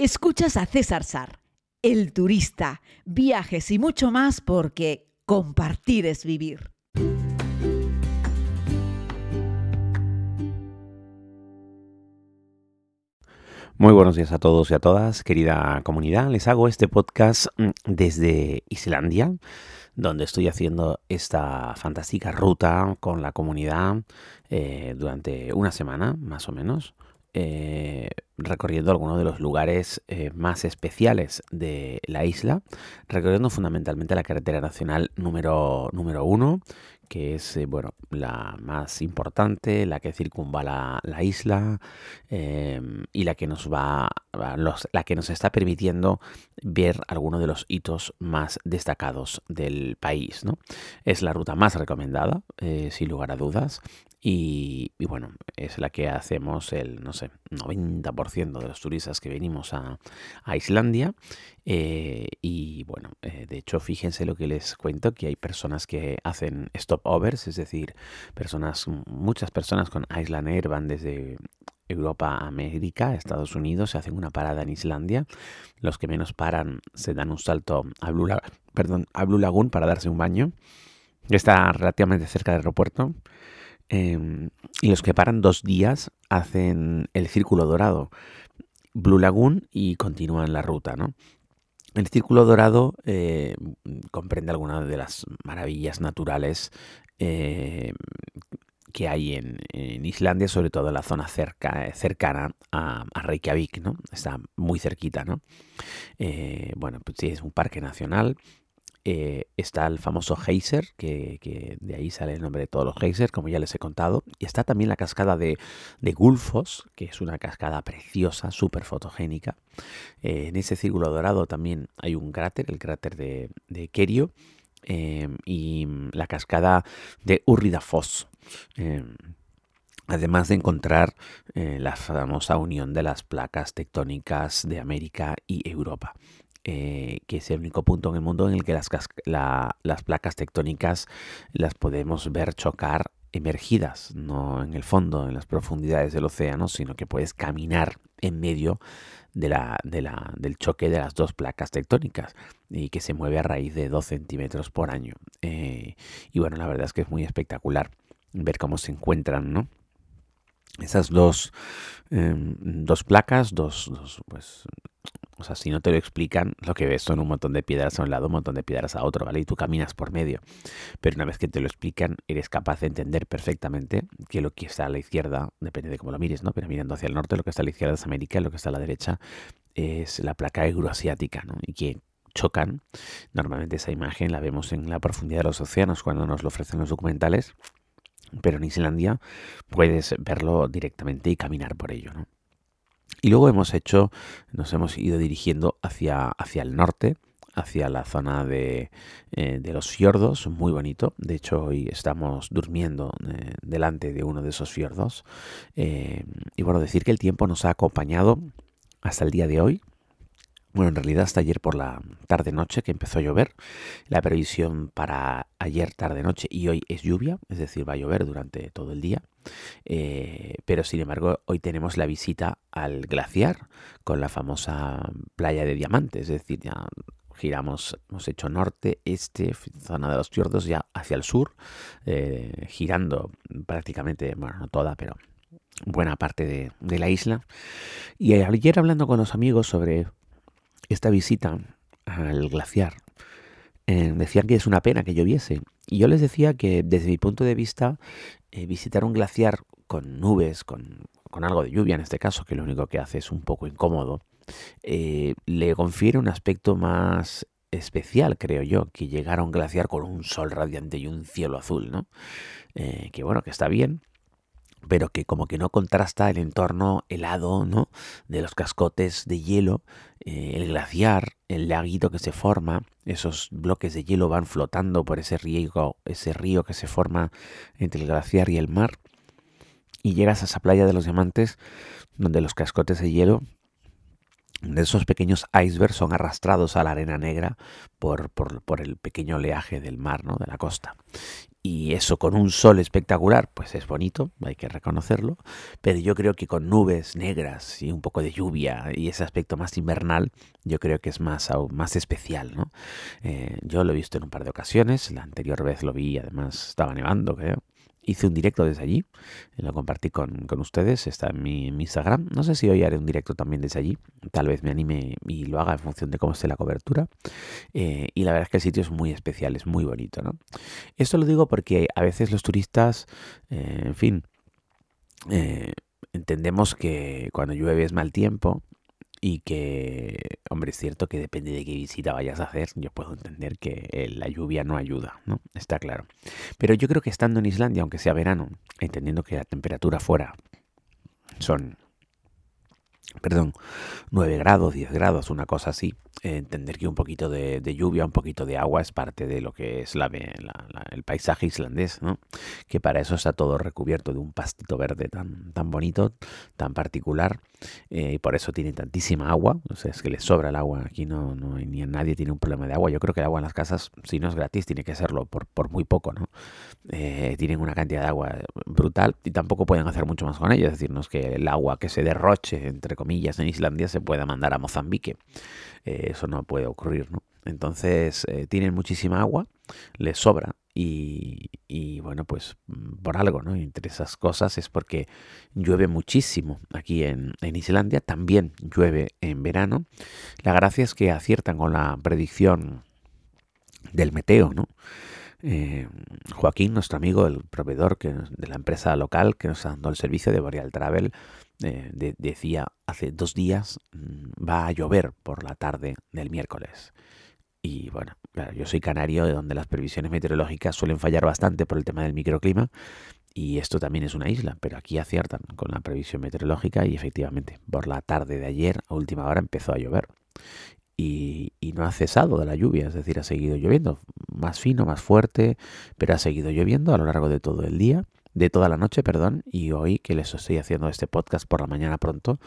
Escuchas a César Sar, el turista, viajes y mucho más porque compartir es vivir. Muy buenos días a todos y a todas, querida comunidad. Les hago este podcast mm, desde Islandia, donde estoy haciendo esta fantástica ruta con la comunidad eh, durante una semana, más o menos. Eh, recorriendo algunos de los lugares eh, más especiales de la isla, recorriendo fundamentalmente la carretera nacional número, número uno, que es eh, bueno, la más importante, la que circunvala la isla em, y la que nos va la que nos está permitiendo ver algunos de los hitos más destacados del país. ¿no? Es la ruta más recomendada, sin lugar a dudas. Y, bueno, es la que hacemos el, no sé, 90% de los turistas que venimos a, Islandia. Eh, y bueno, eh, de hecho, fíjense lo que les cuento, que hay personas que hacen stopovers, es decir, personas, muchas personas con Island Air van desde Europa a América, Estados Unidos, se hacen una parada en Islandia. Los que menos paran se dan un salto a Blue, perdón, a Blue Lagoon para darse un baño, está relativamente cerca del aeropuerto. Em, y los que paran dos días hacen el círculo dorado, Blue Lagoon y continúan la ruta, ¿no? El círculo dorado eh, comprende algunas de las maravillas naturales eh, que hay en, Islandia, sobre todo en la zona cerca, cercana a, Reykjavik, ¿no? Está muy cerquita, ¿no? Eh, bueno, pues sí, es un parque nacional eh, está el famoso geyser, que, de ahí sale el nombre de todos los geysers, como ya les he contado. Y está también la cascada de, Gulfos, que es una cascada preciosa, súper fotogénica. Eh, en ese círculo dorado también hay un cráter, el cráter de, de Kerio, em, y la cascada de Urridafoss. Em, además de encontrar eh, la famosa unión de las placas tectónicas de América y Europa. Eh, que es el único punto en el mundo en el que las, placas tectónicas las podemos ver chocar emergidas, no en el fondo, en las profundidades del océano, sino que puedes caminar en medio del choque de las dos placas tectónicas y que se mueve a raíz de 2 centímetros por año. Eh, y bueno, la verdad es que es muy espectacular ver cómo se encuentran, ¿no? Esas dos, em, dos placas, dos, dos pues, o sea, si no te lo explican, lo que ves son un montón de piedras a un lado, un montón de piedras a otro, ¿vale? Y tú caminas por medio. Pero una vez que te lo explican, eres capaz de entender perfectamente que lo que está a la izquierda, depende de cómo lo mires, ¿no? Pero mirando hacia el norte, lo que está a la izquierda es América, lo que está a la derecha es la placa euroasiática, ¿no? Y que chocan. Normalmente esa imagen la vemos en la profundidad de los océanos cuando nos lo ofrecen los documentales. Pero en Islandia puedes verlo directamente y caminar por ello, ¿no? Y luego hemos hecho, nos hemos ido dirigiendo hacia, hacia el norte, hacia la zona de, eh, los fiordos, muy bonito. De hecho, hoy estamos durmiendo eh, delante de uno de esos fiordos. Eh, y bueno, decir que el tiempo nos ha acompañado hasta el día de hoy. Bueno, en realidad hasta ayer por la tarde-noche que empezó a llover. La previsión para ayer tarde-noche y hoy es lluvia, es decir, va a llover durante todo el día. Eh, pero sin embargo, hoy tenemos la visita al glaciar con la famosa playa de diamantes, es decir, ya giramos, hemos hecho norte, este, zona de los fiordos, ya hacia el sur, eh, girando prácticamente, bueno, no toda, pero buena parte de, la isla. Y ayer hablando con los amigos sobre esta visita al glaciar, eh, decían que es una pena que lloviese. Y yo les decía que desde mi punto de vista eh, visitar un glaciar con nubes, con, algo de lluvia en este caso, que lo único que hace es un poco incómodo, eh, le confiere un aspecto más especial, creo yo, que llegar a un glaciar con un sol radiante y un cielo azul, ¿no? Que bueno, que está bien, pero que como que no contrasta el entorno helado, ¿no? De los cascotes de hielo, el glaciar, el laguito que se forma, esos bloques de hielo van flotando por ese río, ese río que se forma entre el glaciar y el mar, y llegas a esa playa de los diamantes donde los cascotes de hielo de esos pequeños icebergs son arrastrados a la arena negra por, por, el pequeño oleaje del mar, ¿no? de la costa. Y eso con un sol espectacular, pues es bonito, hay que reconocerlo, pero yo creo que con nubes negras y un poco de lluvia y ese aspecto más invernal, yo creo que es más, más especial, ¿no? Eh, yo lo he visto en un par de ocasiones, la anterior vez lo vi, además estaba nevando, creo, hice un directo desde allí, lo compartí con, ustedes, está en mi, Instagram. No sé si hoy haré un directo también desde allí, tal vez me anime y lo haga en función de cómo esté la cobertura. Eh, y la verdad es que el sitio es muy especial, es muy bonito. ¿no? Esto lo digo porque a veces los turistas, eh, en fin, eh, entendemos que cuando llueve es mal tiempo y que, hombre, es cierto que depende de qué visita vayas a hacer, yo puedo entender que la lluvia no ayuda, ¿no? Está claro. Pero yo creo que estando en Islandia, aunque sea verano, entendiendo que la temperatura fuera son perdón, 9 grados, 10 grados, una cosa así. entender que un poquito de, lluvia, un poquito de agua es parte de lo que es la, el paisaje islandés, ¿no? Que para eso está todo recubierto de un pastito verde tan, tan bonito, tan particular, eh, y por eso tiene tantísima agua. O sea, es que le sobra el agua. Aquí no, no hay, ni nadie tiene un problema de agua. Yo creo que el agua en las casas, si no es gratis, tiene que serlo por, por muy poco, ¿no? Eh, tienen una cantidad de agua brutal y tampoco pueden hacer mucho más con ella. Es decir, no es que el agua que se derroche, entre comillas, en Islandia se pueda mandar a Mozambique. Eh, eso no puede ocurrir, ¿no? Entonces, tienen muchísima agua, les sobra y, bueno, pues mm, por algo, ¿no? Entre esas cosas es porque llueve muchísimo aquí en, Islandia, también llueve en verano. La gracia es que aciertan con la predicción del meteo, ¿no? Eh, Joaquín, nuestro amigo, el proveedor que, de la empresa local que nos ha dado el servicio de Boreal Travel, eh, decía hace dos días mm, va a llover por la tarde del miércoles. Y bueno, claro, yo soy canario, de donde las previsiones meteorológicas suelen fallar bastante por el tema del microclima. Y esto también es una isla, pero aquí aciertan con la previsión meteorológica y efectivamente, por la tarde de ayer, a última hora, empezó a llover. Y, y, no ha cesado de la lluvia, es decir, ha seguido lloviendo, más fino, más fuerte, pero ha seguido lloviendo a lo largo de todo el día de toda la noche, perdón, y hoy que les estoy haciendo este podcast por la mañana pronto,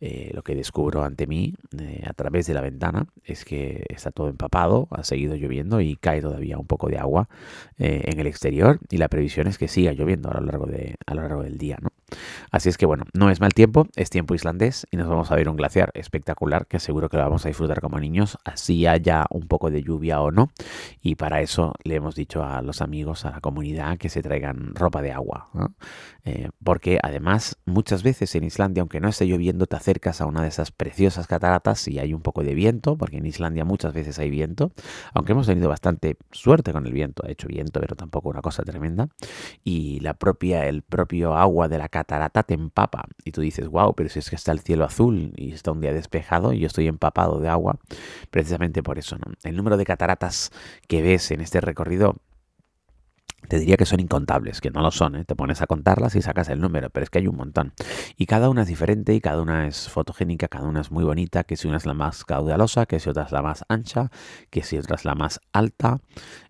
eh, lo que descubro ante mí eh, a través de la ventana es que está todo empapado, ha seguido lloviendo y cae todavía un poco de agua eh, en el exterior y la previsión es que siga lloviendo a lo largo, de, a lo largo del día, ¿no? Así es que bueno, no es mal tiempo, es tiempo islandés y nos vamos a ver un glaciar espectacular que seguro que lo vamos a disfrutar como niños, así haya un poco de lluvia o no. Y para eso le hemos dicho a los amigos, a la comunidad, que se traigan ropa de agua. Eh, porque además muchas veces en Islandia, aunque no esté lloviendo, te acercas a una de esas preciosas cataratas y hay un poco de viento, porque en Islandia muchas veces hay viento, aunque hemos tenido bastante suerte con el viento, ha hecho viento, pero tampoco una cosa tremenda. Y la propia, el propio agua de la catarata catarata te empapa y tú dices, wow, pero si es que está el cielo azul y está un día despejado y yo estoy empapado de agua, precisamente por eso, ¿no? El número de cataratas que ves en este recorrido te diría que son incontables, que no lo son, ¿eh? te pones a contarlas y sacas el número, pero es que hay un montón. Y cada una es diferente y cada una es fotogénica, cada una es muy bonita, que si una es la más caudalosa, que si otra es la más ancha, que si otra es la más alta.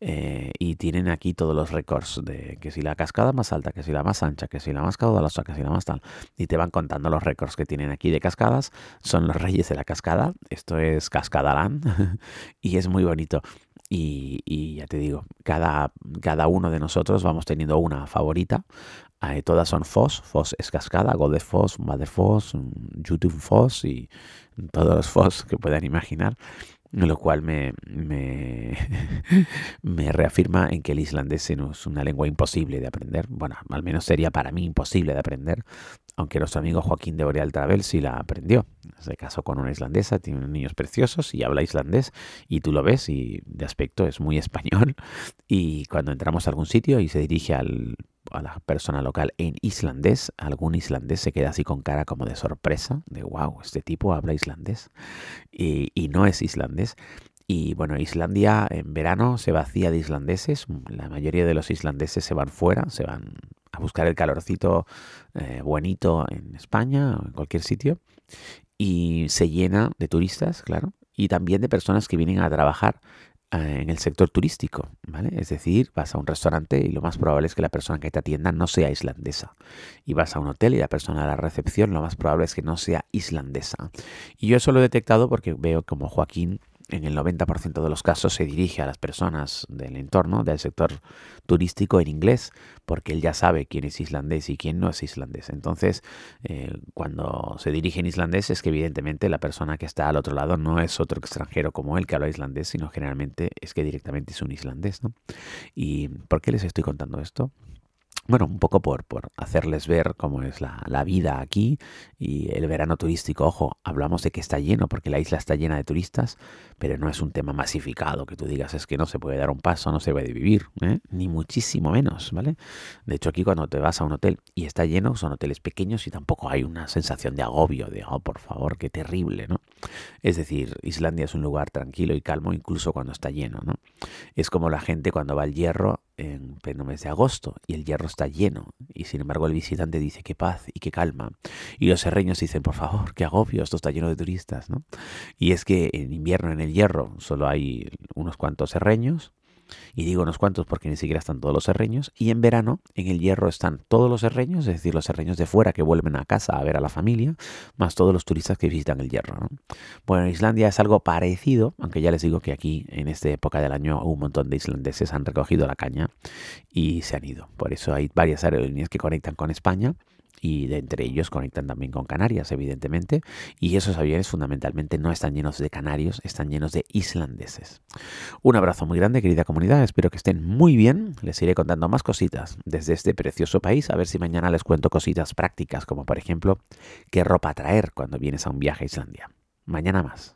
Eh, y tienen aquí todos los récords de que si la cascada más alta, que si la más ancha, que si la más caudalosa, que si la más tal. Y te van contando los récords que tienen aquí de cascadas. Son los reyes de la cascada. Esto es Cascadalán y es muy bonito. Y, ya te digo, cada, cada uno de nosotros vamos teniendo una favorita. Eh, todas son FOS, FOS es cascada, Golden FOS, Mother FOS, YouTube FOS y todos los FOS que puedan imaginar lo cual me, me, me, reafirma en que el islandés es una lengua imposible de aprender. Bueno, al menos sería para mí imposible de aprender, aunque nuestro amigo Joaquín de Boreal Travel sí la aprendió. Se casó con una islandesa, tiene niños preciosos y habla islandés y tú lo ves y de aspecto es muy español. Y cuando entramos a algún sitio y se dirige al a la persona local en islandés, algún islandés se queda así con cara como de sorpresa, de wow, este tipo habla islandés y, no es islandés. Y bueno, Islandia en verano se vacía de islandeses, la mayoría de los islandeses se van fuera, se van a buscar el calorcito eh, bonito en España o en cualquier sitio y se llena de turistas, claro, y también de personas que vienen a trabajar en el sector turístico, ¿vale? Es decir, vas a un restaurante y lo más probable es que la persona que te atienda no sea islandesa. Y vas a un hotel y la persona de la recepción lo más probable es que no sea islandesa. Y yo eso lo he detectado porque veo como Joaquín en el 90% de los casos se dirige a las personas del entorno, del sector turístico en inglés, porque él ya sabe quién es islandés y quién no es islandés. Entonces, eh, cuando se dirige en islandés es que evidentemente la persona que está al otro lado no es otro extranjero como él que habla islandés, sino generalmente es que directamente es un islandés. ¿no? ¿Y por qué les estoy contando esto? Bueno, un poco por, por hacerles ver cómo es la, la, vida aquí y el verano turístico. Ojo, hablamos de que está lleno porque la isla está llena de turistas, pero no es un tema masificado que tú digas es que no se puede dar un paso, no se puede vivir, ¿eh? ni muchísimo menos, ¿vale? De hecho, aquí cuando te vas a un hotel y está lleno, son hoteles pequeños y tampoco hay una sensación de agobio, de, oh, por favor, qué terrible, ¿no? Es decir, Islandia es un lugar tranquilo y calmo incluso cuando está lleno, ¿no? Es como la gente cuando va al hierro en pleno mes de agosto y el hierro está lleno y sin embargo el visitante dice qué paz y qué calma y los serreños dicen por favor qué agobio esto está lleno de turistas ¿no? y es que en invierno en el hierro solo hay unos cuantos serreños y digo unos cuantos porque ni siquiera están todos los serreños. Y en verano, en el hierro están todos los serreños, es decir, los serreños de fuera que vuelven a casa a ver a la familia, más todos los turistas que visitan el hierro. Bueno, en Islandia es algo parecido, aunque ya les digo que aquí, en esta época del año, un montón de islandeses han recogido la caña y se han ido. Por eso hay varias aerolíneas que conectan con España y de entre ellos conectan también con Canarias, evidentemente, y esos aviones fundamentalmente no están llenos de canarios, están llenos de islandeses. Un abrazo muy grande, querida comunidad, espero que estén muy bien, les iré contando más cositas desde este precioso país, a ver si mañana les cuento cositas prácticas, como por ejemplo, qué ropa traer cuando vienes a un viaje a Islandia. Mañana más.